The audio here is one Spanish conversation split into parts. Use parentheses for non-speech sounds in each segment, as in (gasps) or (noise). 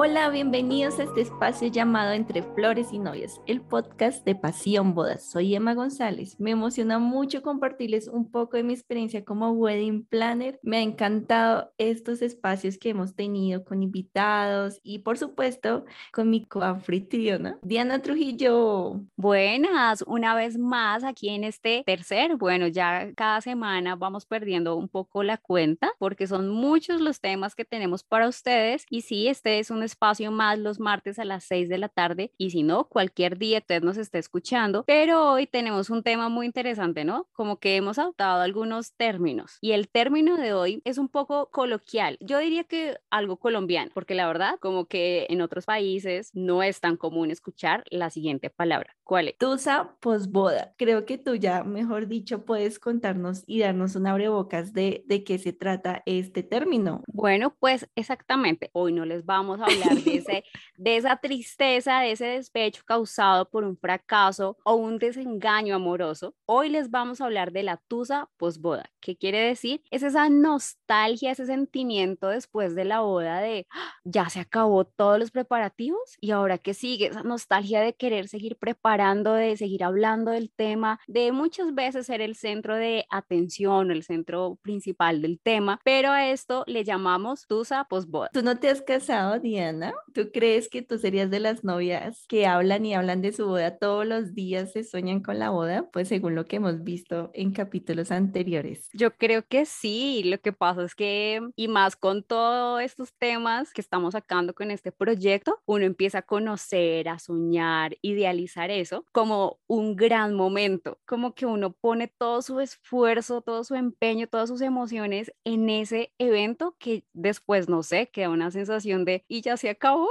Hola, bienvenidos a este espacio llamado Entre Flores y Novias, el podcast de Pasión Bodas. Soy Emma González. Me emociona mucho compartirles un poco de mi experiencia como wedding planner. Me ha encantado estos espacios que hemos tenido con invitados y por supuesto con mi coanfitriona, Diana Trujillo. Buenas, una vez más aquí en este tercer, bueno, ya cada semana vamos perdiendo un poco la cuenta porque son muchos los temas que tenemos para ustedes y sí, este es un espacio más los martes a las 6 de la tarde y si no, cualquier día usted nos está escuchando. Pero hoy tenemos un tema muy interesante, ¿no? Como que hemos adoptado algunos términos y el término de hoy es un poco coloquial. Yo diría que algo colombiano, porque la verdad, como que en otros países no es tan común escuchar la siguiente palabra. ¿Cuál es? Tusa posboda. Creo que tú ya, mejor dicho, puedes contarnos y darnos un abrebocas de, de qué se trata este término. Bueno, pues exactamente. Hoy no les vamos a de, esa tristeza, de ese despecho causado por un fracaso o un desengaño amoroso. Hoy les vamos a hablar de la tusa posboda. ¿Qué quiere decir? Es esa nostalgia, ese sentimiento después de la boda de ¡ah! ya se acabó todos los preparativos y ahora qué sigue, esa nostalgia de querer seguir preparando de seguir hablando del tema, de muchas veces ser el centro de atención el centro principal del tema, pero a esto le llamamos tusa posboda. ¿Tú no te has casado, Diana? ¿Tú crees que tú serías de las novias que hablan y hablan de su boda todos los días, se sueñan con la boda? Pues según lo que hemos visto en capítulos anteriores. Yo creo que sí, lo que pasa es que, y más con todos estos temas que estamos sacando con este proyecto, uno empieza a conocer, a soñar, idealizar eso como un gran momento, como que uno pone todo su esfuerzo, todo su empeño, todas sus emociones en ese evento que después, no sé, queda una sensación de, y ya se acabó.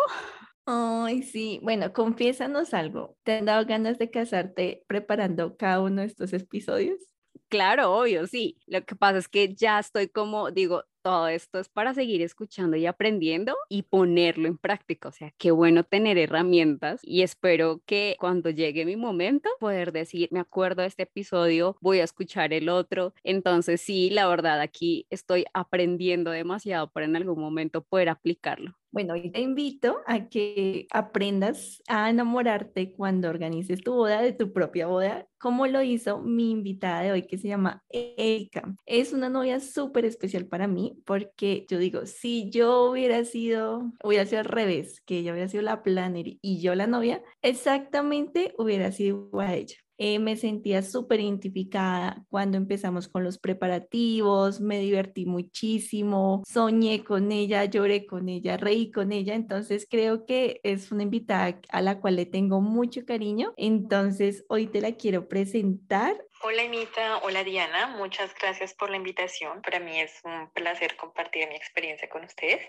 Ay, sí. Bueno, confiésanos algo. ¿Te han dado ganas de casarte preparando cada uno de estos episodios? Claro, obvio, sí. Lo que pasa es que ya estoy como, digo, todo esto es para seguir escuchando y aprendiendo y ponerlo en práctica. O sea, qué bueno tener herramientas y espero que cuando llegue mi momento poder decir, me acuerdo de este episodio, voy a escuchar el otro. Entonces, sí, la verdad, aquí estoy aprendiendo demasiado para en algún momento poder aplicarlo. Bueno, te invito a que aprendas a enamorarte cuando organices tu boda, de tu propia boda, como lo hizo mi invitada de hoy, que se llama Erika. Es una novia súper especial para mí, porque yo digo, si yo hubiera sido, hubiera sido al revés, que ella hubiera sido la planner y yo la novia, exactamente hubiera sido igual a ella. Eh, me sentía súper identificada cuando empezamos con los preparativos, me divertí muchísimo, soñé con ella, lloré con ella, reí con ella, entonces creo que es una invitada a la cual le tengo mucho cariño, entonces hoy te la quiero presentar. Hola Anita, hola Diana, muchas gracias por la invitación. Para mí es un placer compartir mi experiencia con ustedes.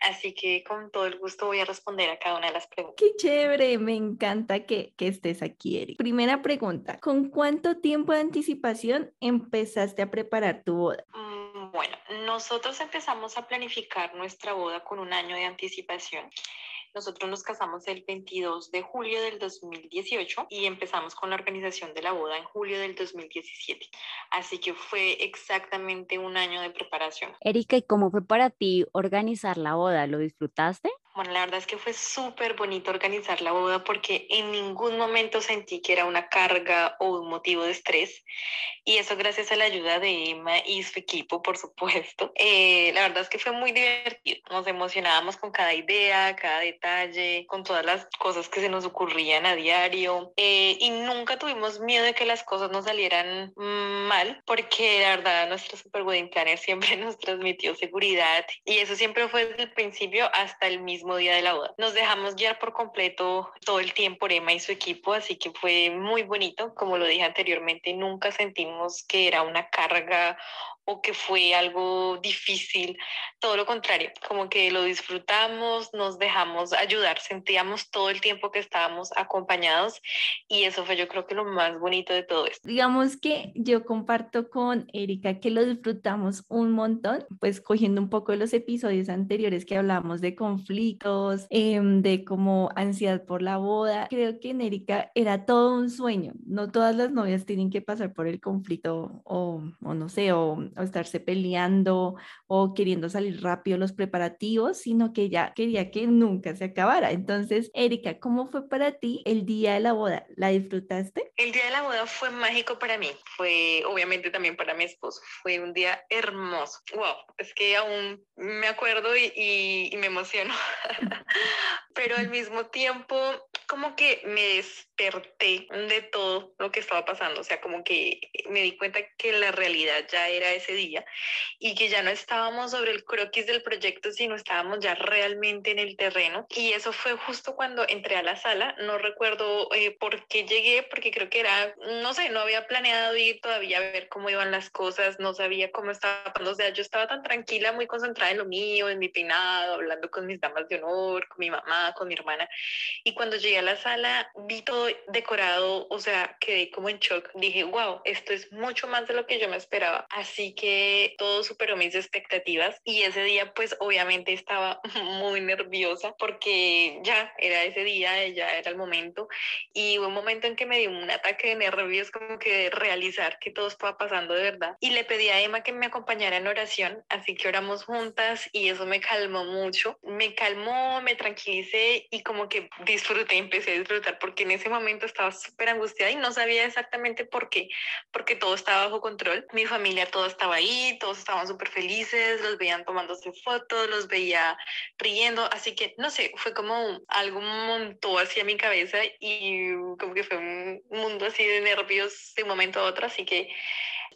Así que con todo el gusto voy a responder a cada una de las preguntas. Qué chévere, me encanta que, que estés aquí, Eric. Primera pregunta, ¿con cuánto tiempo de anticipación empezaste a preparar tu boda? Mm, bueno, nosotros empezamos a planificar nuestra boda con un año de anticipación. Nosotros nos casamos el 22 de julio del 2018 y empezamos con la organización de la boda en julio del 2017. Así que fue exactamente un año de preparación. Erika, ¿y cómo fue para ti organizar la boda? ¿Lo disfrutaste? Bueno, la verdad es que fue súper bonito organizar la boda porque en ningún momento sentí que era una carga o un motivo de estrés. Y eso gracias a la ayuda de Emma y su equipo, por supuesto. (laughs) Eh, la verdad es que fue muy divertido. Nos emocionábamos con cada idea, cada detalle, con todas las cosas que se nos ocurrían a diario. Eh, y nunca tuvimos miedo de que las cosas nos salieran mal porque la verdad nuestro super wedding planner siempre (laughs) nos transmitió seguridad. Y eso siempre fue desde el principio hasta el mismo día de la boda. Nos dejamos guiar por completo todo el tiempo por Emma y su equipo, así que fue muy bonito. Como lo dije anteriormente, nunca sentimos que era una carga o que fue algo difícil, todo lo contrario, como que lo disfrutamos, nos dejamos ayudar, sentíamos todo el tiempo que estábamos acompañados y eso fue yo creo que lo más bonito de todo esto. Digamos que yo comparto con Erika que lo disfrutamos un montón, pues cogiendo un poco de los episodios anteriores que hablábamos de conflictos, em, de como ansiedad por la boda, creo que en Erika era todo un sueño, no todas las novias tienen que pasar por el conflicto o, o no sé, o o estarse peleando o queriendo salir rápido los preparativos, sino que ella quería que nunca se acabara. Entonces, Erika, ¿cómo fue para ti el día de la boda? ¿La disfrutaste? El día de la boda fue mágico para mí, fue obviamente también para mi esposo, fue un día hermoso. Wow, es que aún me acuerdo y, y me emociono, (laughs) pero al mismo tiempo como que me desperté de todo lo que estaba pasando, o sea, como que me di cuenta que la realidad ya era ese día y que ya no estábamos sobre el croquis del proyecto, sino estábamos ya realmente en el terreno. Y eso fue justo cuando entré a la sala, no recuerdo eh, por qué llegué, porque creo que era, no sé, no había planeado ir todavía a ver cómo iban las cosas, no sabía cómo estaba, o sea, yo estaba tan tranquila, muy concentrada en lo mío, en mi peinado, hablando con mis damas de honor, con mi mamá, con mi hermana. Y cuando llegué a la sala, vi todo decorado, o sea, quedé como en shock. Dije, wow, esto es mucho más de lo que yo me esperaba. Así que todo superó mis expectativas y ese día pues obviamente estaba (laughs) muy nerviosa porque ya era ese día, ya era el momento y hubo un momento en que me dio un ataque de nervios como que de realizar que todo estaba pasando de verdad y le pedí a Emma que me acompañara en oración, así que oramos juntas y eso me calmó mucho, me calmó, me tranquilicé y como que disfruté, empecé a disfrutar porque en ese momento estaba súper angustiada y no sabía exactamente por qué, porque todo estaba bajo control, mi familia todo estaba ahí, todos estaban súper felices, los veían tomándose fotos, los veía riendo, así que no sé, fue como algo montó hacia mi cabeza y como que fue un mundo así de nervios de un momento a otro, así que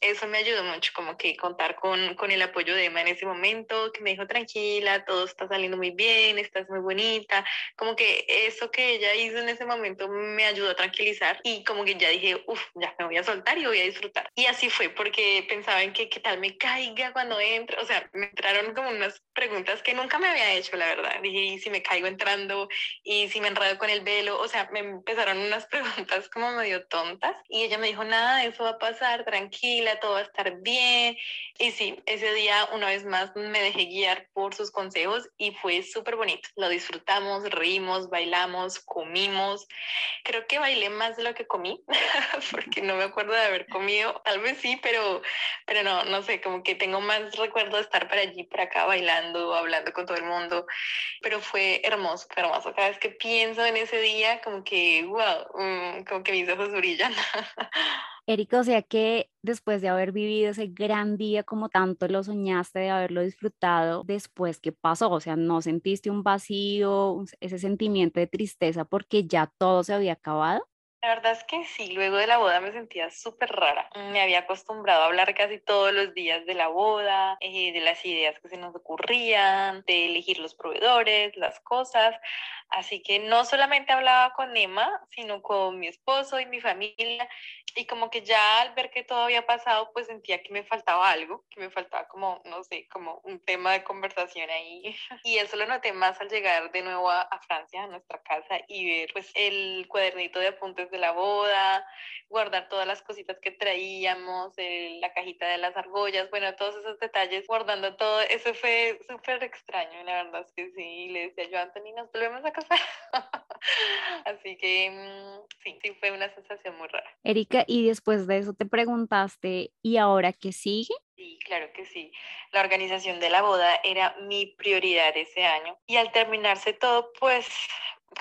eso me ayudó mucho, como que contar con, con el apoyo de Emma en ese momento, que me dijo, tranquila, todo está saliendo muy bien, estás muy bonita, como que eso que ella hizo en ese momento me ayudó a tranquilizar y como que ya dije, uff, ya me voy a soltar y voy a disfrutar. Y así fue, porque pensaba en que qué tal me caiga cuando entro, o sea, me entraron como unas preguntas que nunca me había hecho, la verdad. Dije, ¿y si me caigo entrando? ¿Y si me enredo con el velo? O sea, me empezaron unas (laughs) preguntas como medio tontas y ella me dijo, nada, eso va a pasar, tranquila todo va a estar bien. Y sí, ese día una vez más me dejé guiar por sus consejos y fue súper bonito. Lo disfrutamos, reímos, bailamos, comimos. Creo que bailé más de lo que comí, (laughs) porque no me acuerdo de haber comido. Tal vez sí, pero, pero no, no sé, como que tengo más recuerdo de estar para allí, para acá, bailando, hablando con todo el mundo. Pero fue hermoso, hermoso. Cada vez que pienso en ese día, como que, wow, mm, como que mis ojos brillan. (laughs) Erika, o sea que después de haber vivido ese gran día como tanto lo soñaste, de haberlo disfrutado, después, ¿qué pasó? O sea, ¿no sentiste un vacío, ese sentimiento de tristeza porque ya todo se había acabado? La verdad es que sí, luego de la boda me sentía súper rara. Me había acostumbrado a hablar casi todos los días de la boda, eh, de las ideas que se nos ocurrían, de elegir los proveedores, las cosas. Así que no solamente hablaba con Emma, sino con mi esposo y mi familia. Y como que ya al ver que todo había pasado, pues sentía que me faltaba algo, que me faltaba como, no sé, como un tema de conversación ahí. (laughs) Y eso lo noté más al llegar de nuevo a, a Francia, a nuestra casa, y ver pues el cuadernito de apuntes de la boda, guardar todas las cositas que traíamos, la cajita de las argollas, bueno, todos esos detalles, guardando todo. Eso fue súper extraño, la verdad es que sí. Le decía yo a Anthony, nos volvemos a casar. (laughs) Así que mm, sí, sí, fue una sensación muy rara. Erika, y después de eso te preguntaste, ¿y ahora qué sigue? Sí, claro que sí. La organización de la boda era mi prioridad ese año y al terminarse todo, pues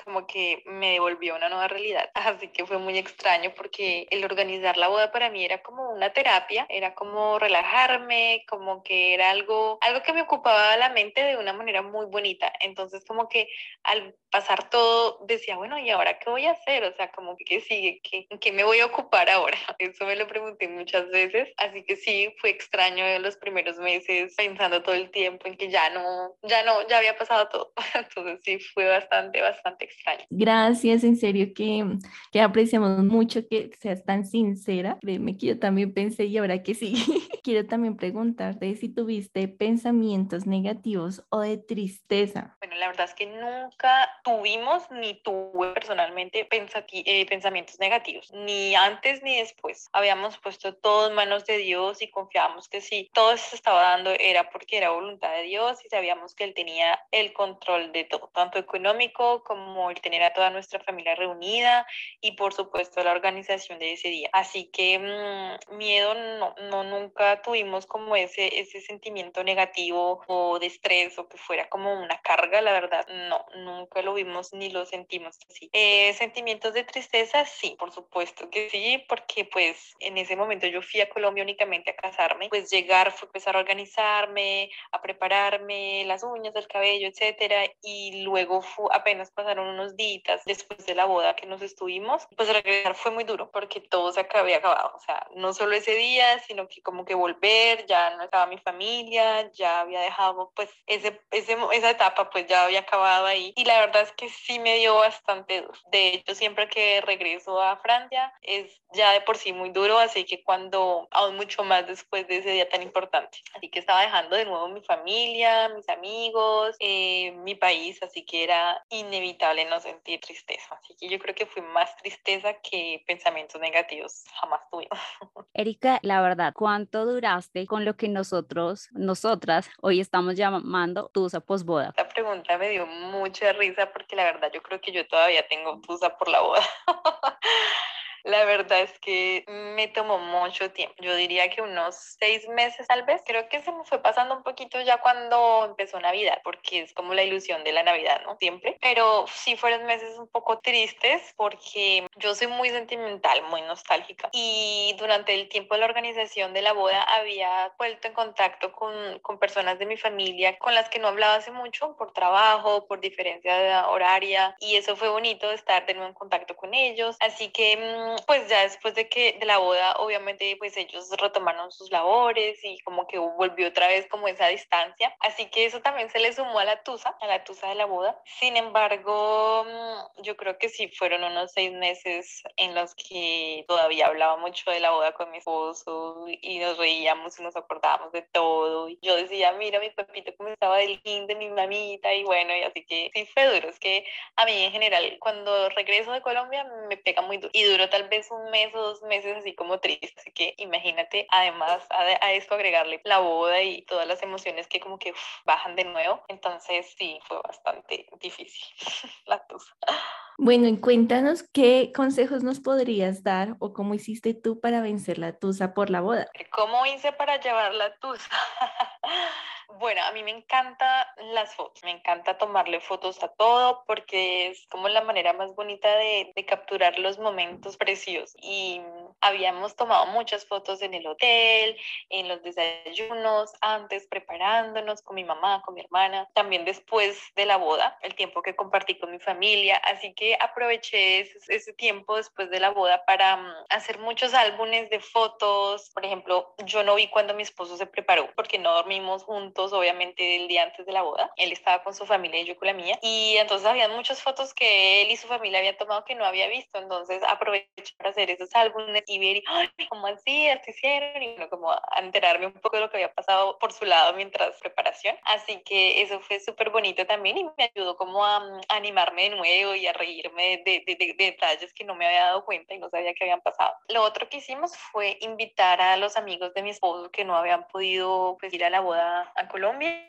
como que me devolvió una nueva realidad. (laughs) Así que fue muy extraño porque el organizar la boda para mí era como una terapia, era como relajarme, como que era algo, algo que me ocupaba la mente de una manera muy bonita. Entonces como que al pasar todo decía, bueno, ¿y ahora qué voy a hacer? O sea, como que sigue, ¿Qué, ¿qué me voy a ocupar ahora? (laughs) Eso me lo pregunté muchas veces. Así que sí, fue extraño los primeros meses pensando todo el tiempo en que ya no, ya no, ya había pasado todo. (laughs) Entonces sí, fue bastante, bastante extraño. Gracias, en serio que, que apreciamos mucho que seas tan sincera. Créeme que yo también pensé y ahora que sí. (laughs) Quiero también preguntarte si tuviste pensamientos negativos o de tristeza. Bueno, la verdad es que nunca tuvimos ni tuve personalmente eh, pensamientos negativos, ni antes ni después. Habíamos puesto todo en manos de Dios y confiábamos que si todo se estaba dando era porque era voluntad de Dios y sabíamos que Él tenía el control de todo, tanto económico como como el tener a toda nuestra familia reunida y por supuesto la organización de ese día. Así que mm, miedo no, no, nunca tuvimos como ese, ese sentimiento negativo o de estrés o que fuera como una carga, la verdad, no, nunca lo vimos ni lo sentimos así. Eh, sentimientos de tristeza, sí, por supuesto que sí, porque pues en ese momento yo fui a Colombia únicamente a casarme, pues llegar fue empezar a organizarme, a prepararme las uñas, el cabello, etcétera, y luego fue, apenas pasaron unos días después de la boda que nos estuvimos, pues regresar fue muy duro porque todo se había acabado, o sea, no solo ese día, sino que como que volver, ya no estaba mi familia, ya había dejado pues ese, ese, esa etapa pues ya había acabado ahí y la verdad es que sí me dio bastante duro. De hecho, siempre que regreso a Francia es ya de por sí muy duro, así que cuando, aún mucho más después de ese día tan importante. Así que estaba dejando de nuevo mi familia, mis amigos, eh, mi país, así que era inevitable no sentir tristeza. Así que yo creo que fue más tristeza que pensamientos negativos, jamás tuvimos. (laughs) Erika, la verdad, ¿cuánto duraste con lo que nosotros, nosotras, hoy estamos llamando tusa posboda? La pregunta me dio mucha risa porque la verdad yo creo que yo todavía tengo tusa por la boda. (laughs) La verdad es que me tomó mucho tiempo. Yo diría que unos seis meses tal vez. Creo que se me fue pasando un poquito ya cuando empezó Navidad, porque es como la ilusión de la Navidad, ¿no? Siempre. Pero sí fueron meses un poco tristes porque yo soy muy sentimental, muy nostálgica. Y durante el tiempo de la organización de la boda había vuelto en contacto con, con personas de mi familia con las que no hablaba hace mucho por trabajo, por diferencia horaria. Y eso fue bonito estar de nuevo en contacto con ellos. Así que mm, pues ya después de que de la boda, obviamente, pues ellos retomaron sus labores y como que volvió otra vez como esa distancia. Así que eso también se le sumó a la tusa, a la tusa de la boda. Sin embargo, mm, yo creo que sí fueron unos seis meses en los que todavía hablaba mucho de la boda con mi esposo y nos reíamos y nos acordábamos de todo. Y yo decía, mira mi papito cómo estaba del de mi mamita y bueno, y así que sí fue duro. Es que a mí en general, cuando regreso de Colombia, me pega muy duro. Y duro tal vez un mes o dos meses así como triste. Así que imagínate, además a, esto agregarle la boda y todas las emociones que como que bajan de nuevo. Entonces sí, fue bastante difícil (laughs) la tusa. Bueno, y cuéntanos qué consejos nos podrías dar o cómo hiciste tú para vencer la tusa por la boda. ¿Cómo hice para llevar la tusa? (laughs) Bueno, a mí me encanta las fotos, me encanta tomarle fotos a todo porque es como la manera más bonita de, de capturar los momentos preciosos. Y habíamos tomado muchas fotos en el hotel, en los desayunos, antes preparándonos con mi mamá, con mi hermana, también después de la boda, el tiempo que compartí con mi familia. Así que aproveché ese, ese tiempo después de la boda para um, hacer muchos álbumes de fotos. Por ejemplo, yo no vi cuando mi esposo se preparó porque no dormimos juntos obviamente, el día antes de la boda. Él estaba con su familia y yo con la mía. Y entonces había muchas fotos que él y su familia habían tomado que no había visto. Entonces aproveché para hacer esos álbumes y ver, Ay, ¿cómo así? ¿Esto hicieron? Y bueno, como a enterarme un poco de lo que había pasado por su lado mientras preparación. Así que eso fue súper bonito también y me ayudó como a, mm, animarme de nuevo y a reírme de, de, de, detalles que no me había dado cuenta y no sabía que habían pasado. Lo otro que hicimos fue invitar a los amigos de mi esposo que no habían podido pues, ir a la boda a Colombia.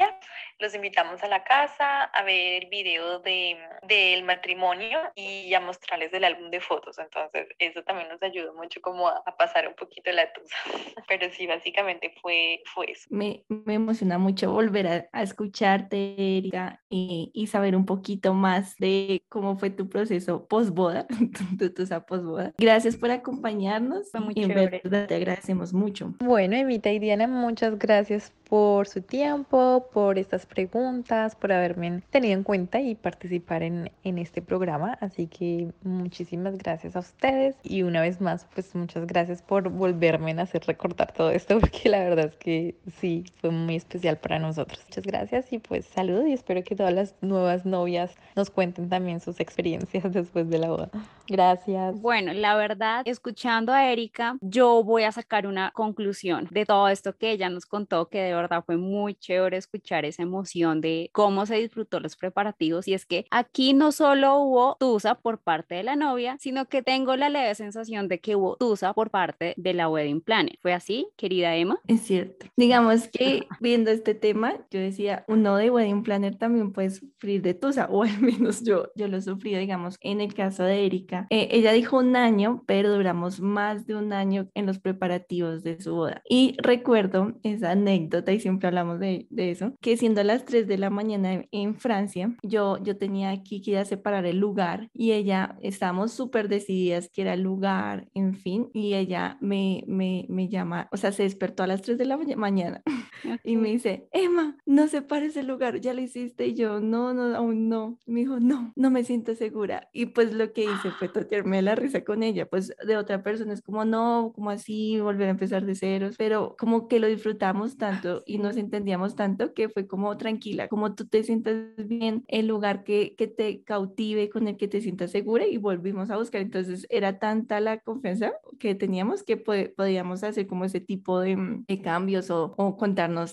Los invitamos a la casa a ver el video de, del matrimonio y a mostrarles el álbum de fotos. Entonces, eso también nos ayudó mucho como a, pasar un poquito la tusa. (laughs) Pero sí, básicamente fue, fue eso. Me, me emociona mucho volver a, a escucharte, Erika, y, y, saber un poquito más de cómo fue tu proceso post-boda, (laughs) tu tusa post-boda. Gracias por acompañarnos. Fue muy y en verdad te agradecemos mucho. Bueno, Evita y Diana, muchas gracias por su tiempo, por estas preguntas, por haberme tenido en cuenta y participar en, en, este programa. Así que muchísimas gracias a ustedes y una vez más, pues muchas gracias por volverme a hacer recordar todo esto, (laughs) porque la verdad es que sí, fue muy especial para nosotros. Muchas gracias y pues saludos y espero que todas las nuevas novias nos cuenten también sus experiencias (laughs) después de la boda. Gracias. Bueno, la verdad, escuchando a Erika, yo voy a sacar una conclusión de todo esto que ella nos contó, que de verdad verdad fue muy chévere escuchar esa emoción de cómo se disfrutó los preparativos y es que aquí no solo hubo tusa por parte de la novia, sino que tengo la leve sensación de que hubo tusa por parte de la wedding planner. ¿Fue así, querida Emma? Es cierto. Digamos (laughs) que viendo este tema, yo decía, uno de wedding planner también puede sufrir de tusa, o al menos yo, yo lo sufrí, digamos, en el caso de Erika. Eh, ella dijo un año, pero duramos más de un año en los preparativos de su boda. Y recuerdo esa anécdota, y siempre hablamos de, de eso, que siendo las 3 de la mañana en Francia, yo, yo tenía que ir a separar el lugar y ella, estábamos súper decididas que era el lugar, en fin, y ella me, me, me llama, o sea, se despertó a las 3 de la mañana (laughs) y me dice, Emma, no separes el lugar, ya lo hiciste, y yo, no, no, aún no. Me dijo, no, no me siento segura. Y pues lo que hice fue (gasps) tocarme la risa con ella, pues de otra persona es como, no, como así, volver a empezar de ceros, pero como que lo disfrutamos tanto y nos entendíamos tanto que fue como tranquila, como tú te sientas bien, el lugar que, que te cautive, con el que te sientas segura y volvimos a buscar. Entonces era tanta la confianza que teníamos que podíamos hacer como ese tipo de, mm, de cambios o, o,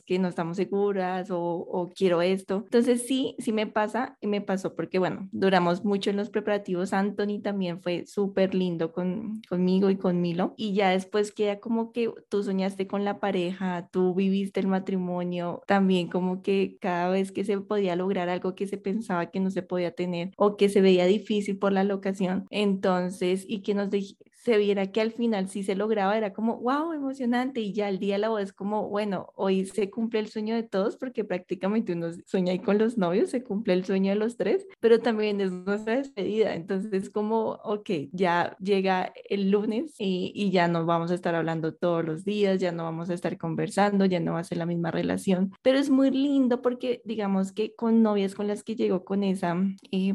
que no estamos seguras o, o, quiero esto. Entonces sí, sí me pasa y me pasó porque bueno, duramos mucho en los preparativos. Anthony también fue súper lindo con, conmigo y con Milo y ya después queda como que tú soñaste con la pareja, tú viviste el matrimonio, también como que cada vez que se podía lograr algo que se pensaba que no se podía tener o que se veía difícil por la locación, entonces y que nos se viera que al final sí se lograba, era como, wow, emocionante, y ya el día de la boda es como, bueno, hoy se cumple el sueño de todos, porque prácticamente uno sueña ahí con los novios, se cumple el sueño de los tres, pero también es nuestra despedida, entonces como, ok, ya llega el lunes y, y ya no vamos a estar hablando todos los días, ya no vamos a estar conversando, ya no va a ser la misma relación, pero es muy lindo porque digamos que con novias con las que llegó con esa eh,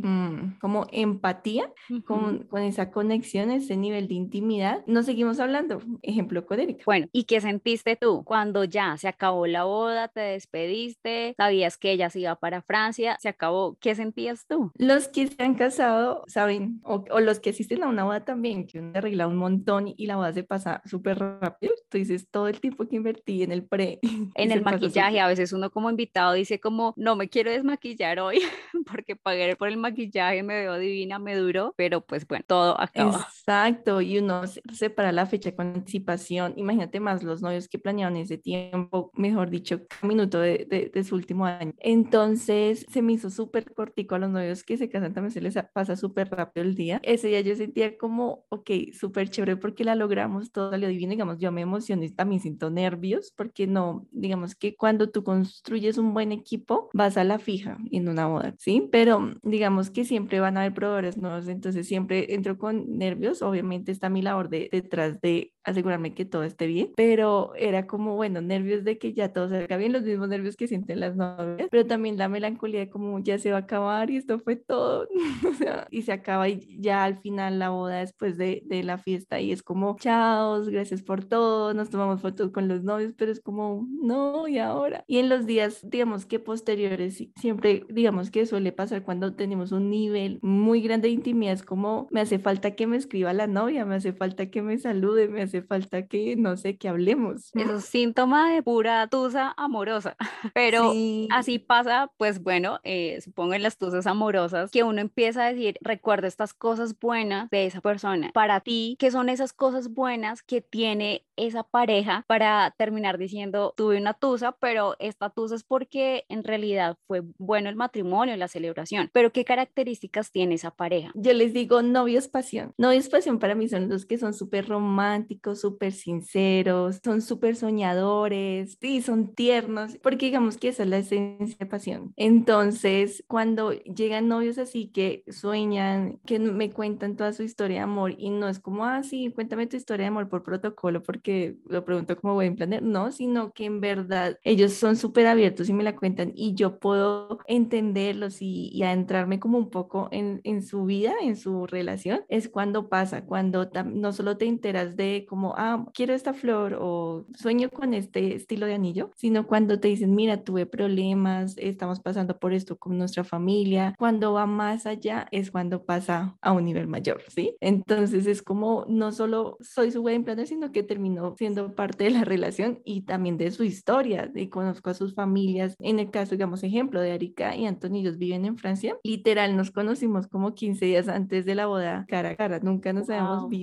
como empatía, con, con esa conexión, ese nivel de intimidad, no seguimos hablando. Ejemplo con Erika. Bueno, ¿y qué sentiste tú cuando ya se acabó la boda, te despediste, sabías que ella se iba para Francia, se acabó? ¿Qué sentías tú? Los que se han casado saben, o, los que asisten a una boda también, que uno arregla un montón y la boda se pasa súper rápido. Tú dices, todo el tiempo que invertí en el pre. (laughs) En el maquillaje, a veces uno como invitado dice como, no me quiero desmaquillar hoy (laughs) porque pagué por el maquillaje, me veo divina, me duró, pero pues bueno, todo acaba. Exacto, y uno separa la fecha con anticipación. Imagínate más los novios que planearon ese tiempo, mejor dicho, un minuto de, de, su último año. Entonces se me hizo súper cortico a los novios que se casan, también se les pasa súper rápido el día. Ese día yo sentía como, ok, súper chévere porque la logramos, todo salió divino, digamos, yo me emocioné, también siento nervios porque no, digamos que cuando tú construyes un buen equipo, vas a la fija en una boda, ¿sí? Pero digamos que siempre van a haber proveedores nuevos, entonces siempre entro con nervios, obviamente está mi labor de, detrás de asegurarme que todo esté bien, pero era como, bueno, nervios de que ya todo salga bien, los mismos nervios que sienten las novias, pero también la melancolía de como ya se va a acabar y esto fue todo, (laughs) o sea, y se acaba y ya al final la boda después de, de la fiesta y es como, chao, gracias por todo, nos tomamos fotos con los novios, pero es como, no, y ahora. Y en los días, digamos que posteriores, siempre, digamos que suele pasar cuando tenemos un nivel muy grande de intimidad, es como, me hace falta que me escriba la novia, me hace falta que me salude, me hace falta que, no sé, que hablemos. Es síntoma de pura tusa amorosa, (laughs) pero así pasa, pues bueno, eh, supongo en las tusas amorosas, que uno empieza a decir, recuerda estas cosas buenas de esa persona. Para ti, ¿qué son esas cosas buenas que tiene esa pareja para terminar diciendo, tuve una tusa, pero esta tusa es porque en realidad fue bueno el matrimonio, la celebración, pero ¿qué características tiene esa pareja? Yo les digo, novios pasión. Novios pasión para mí son los que son súper románticos, súper sinceros, son súper soñadores, y son tiernos, porque digamos que esa es la esencia de pasión. Entonces, cuando llegan novios así que sueñan, que me cuentan toda su historia de amor y no es como, ah, sí, cuéntame tu historia de amor por protocolo, porque lo pregunto como a planear, no, sino que en verdad ellos son súper abiertos y me la cuentan y yo puedo entenderlos y, y adentrarme como un poco en su vida, en su relación, es cuando pasa, cuando no solo te enteras de como, ah, quiero esta flor o sueño con este estilo de anillo, sino cuando te dicen, mira, tuve problemas, estamos pasando por esto con nuestra familia, cuando va más allá es cuando pasa a un nivel mayor, ¿sí? Entonces es como, no solo soy su wedding planner, sino que termino siendo parte de la relación y también de su historia, y conozco a sus familias. En el caso, digamos, ejemplo de Erika y Antonio, ellos viven en Francia. Literal, nos conocimos como 15 días antes de la boda, cara a cara, nunca nos habíamos visto,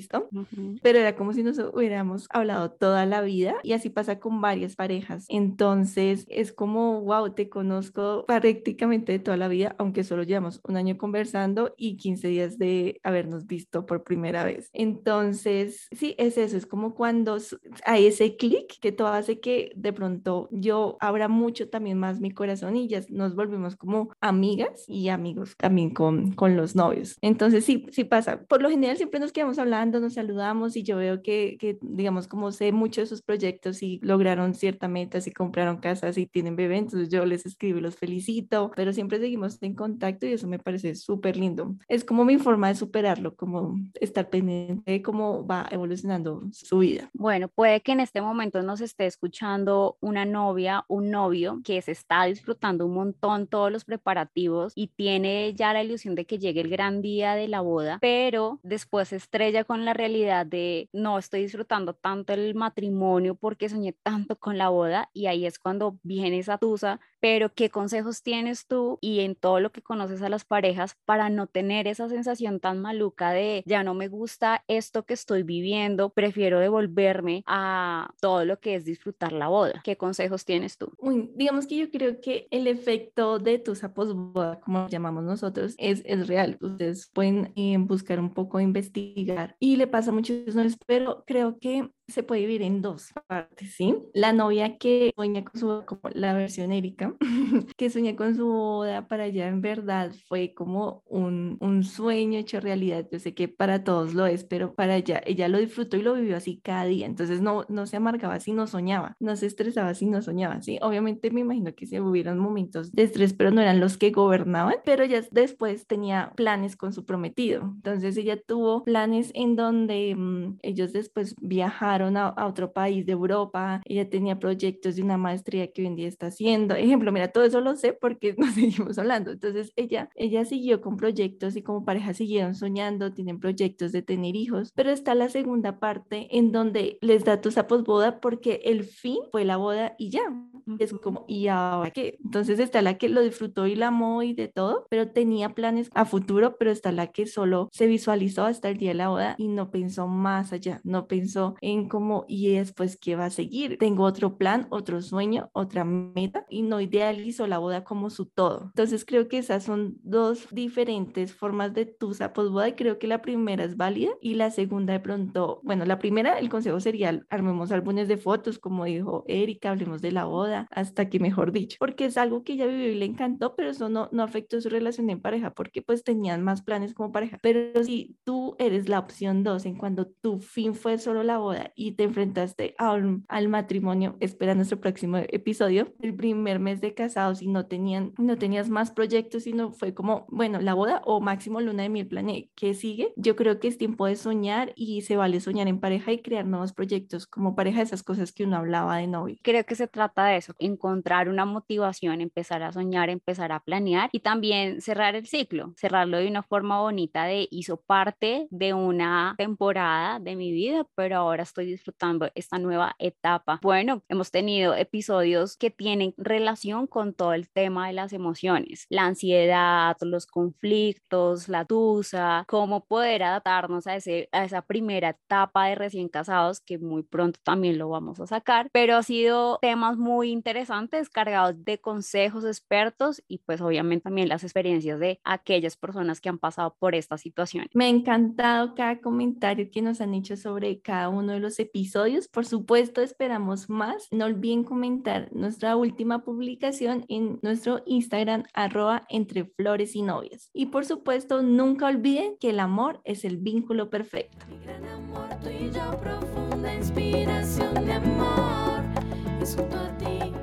pero era como si nos hubiéramos hablado toda la vida y así pasa con varias parejas. Entonces, es como, wow, te conozco prácticamente de toda la vida, aunque solo llevamos un año conversando y 15 días de habernos visto por primera vez. Entonces, sí, es eso, es como cuando hay ese clic que todo hace que de pronto yo abra mucho también más mi corazón y ya nos volvemos como amigas y amigos también con, con los novios. Entonces, sí, sí pasa. Por lo general siempre nos quedamos hablando, nos saludamos y yo veo que, que digamos, como sé mucho de sus proyectos y lograron cierta meta, si compraron casas y tienen bebé, entonces yo les escribo, los felicito, pero siempre seguimos en contacto y eso me parece súper lindo. Es como mi forma de superarlo, como estar pendiente de cómo va evolucionando su vida. Bueno, puede que en este momento nos esté escuchando una novia, un novio que se está disfrutando un montón todos los preparativos y tiene ya la ilusión de que llegue el gran día de la boda, pero después se con la realidad de no estoy disfrutando tanto el matrimonio porque soñé tanto con la boda y ahí es cuando viene esa tusa pero ¿qué consejos tienes tú y en todo lo que conoces a las parejas para no tener esa sensación tan maluca de ya no me gusta esto que estoy viviendo, prefiero devolverme a todo lo que es disfrutar la boda? ¿Qué consejos tienes tú? digamos que yo creo que el efecto de tu posboda, como llamamos nosotros, es, es real. Ustedes pueden eh, buscar un poco, investigar y le pasa a muchos pero creo que se puede vivir en dos partes, ¿sí? La novia que sueña con su, como la versión Erika, (laughs) que sueña con su boda para allá, en verdad fue como un, un sueño hecho realidad. Yo sé que para todos lo es, pero para ella, ella lo disfrutó y lo vivió así cada día. Entonces no, no se amargaba si no soñaba, no se estresaba si no soñaba, ¿sí? Obviamente me imagino que se hubieran momentos de estrés, pero no eran los que gobernaban, pero ella después tenía planes con su prometido. Entonces ella tuvo planes en donde mm, ellos después viajaron a, otro país de Europa, ella tenía proyectos de una maestría que hoy en día está haciendo. Ejemplo, mira, todo eso lo sé porque (laughs) nos seguimos hablando. Entonces, ella, ella siguió con proyectos y como pareja siguieron soñando, tienen proyectos de tener hijos, pero está la segunda parte en donde les da tu boda porque el fin fue la boda y ya. Es como, ¿y ahora qué? Entonces está la que lo disfrutó y la amó y de todo, pero tenía planes a futuro, pero está la que solo se visualizó hasta el día de la boda y no pensó más allá, no pensó en como, y después, ¿qué va a seguir? Tengo otro plan, otro sueño, otra meta y no idealizo la boda como su todo. Entonces creo que esas son dos diferentes formas de tu boda y creo que la primera es válida y la segunda de pronto, bueno, la primera, el consejo sería armemos álbumes de fotos, como dijo Erika, hablemos de la boda, hasta que mejor dicho, porque es algo que ella vivió y le encantó, pero eso no, no afectó su relación en pareja, porque pues tenían más planes como pareja. Pero si tú eres la opción dos en cuando tu fin fue solo la boda y te enfrentaste al matrimonio, espera nuestro próximo episodio, el primer mes de casados y no, tenían, no tenías más proyectos, sino fue como, bueno, la boda o máximo luna de miel planeé, ¿qué sigue? Yo creo que es tiempo de soñar y se vale soñar en pareja y crear nuevos proyectos como pareja, esas cosas que uno hablaba de novio. Creo que se trata de eso, encontrar una motivación, empezar a soñar, empezar a planear y también cerrar el ciclo, cerrarlo de una forma bonita de hizo parte de una temporada de mi vida, pero ahora estoy disfrutando esta nueva etapa. Bueno, hemos tenido episodios que tienen relación con todo el tema de las emociones, la ansiedad, los conflictos, la tusa, cómo poder adaptarnos a, ese, a esa primera etapa de recién casados, que muy pronto también lo vamos a sacar, pero ha sido temas muy interesantes, cargados de consejos expertos y pues obviamente también las experiencias de aquellas personas que han pasado por esta situación. Me ha encantado cada comentario que nos han hecho sobre cada uno de los episodios. Por supuesto, esperamos más. No olviden comentar nuestra última publicación en nuestro Instagram, arroba entre flores y novias. Y por supuesto, nunca olviden que el amor es el vínculo perfecto. Mi gran amor, tú y yo, profunda inspiración de amor resultó a ti.